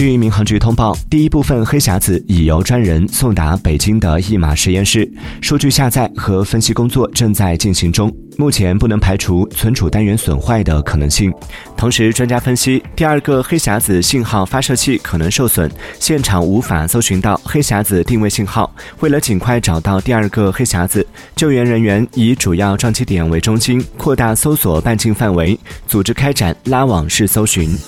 据民航局通报第一部分黑匣子已由专人送达北京的一马实验室数据下载和分析工作正在进行中目前不能排除存储单元损坏的可能性。同时专家分析第二个黑匣子信号发射器可能受损现场无法搜寻到黑匣子定位信号。为了尽快找到第二个黑匣子救援人员以主要撞击点为中心扩大搜索半径范围组织开展拉网式搜寻。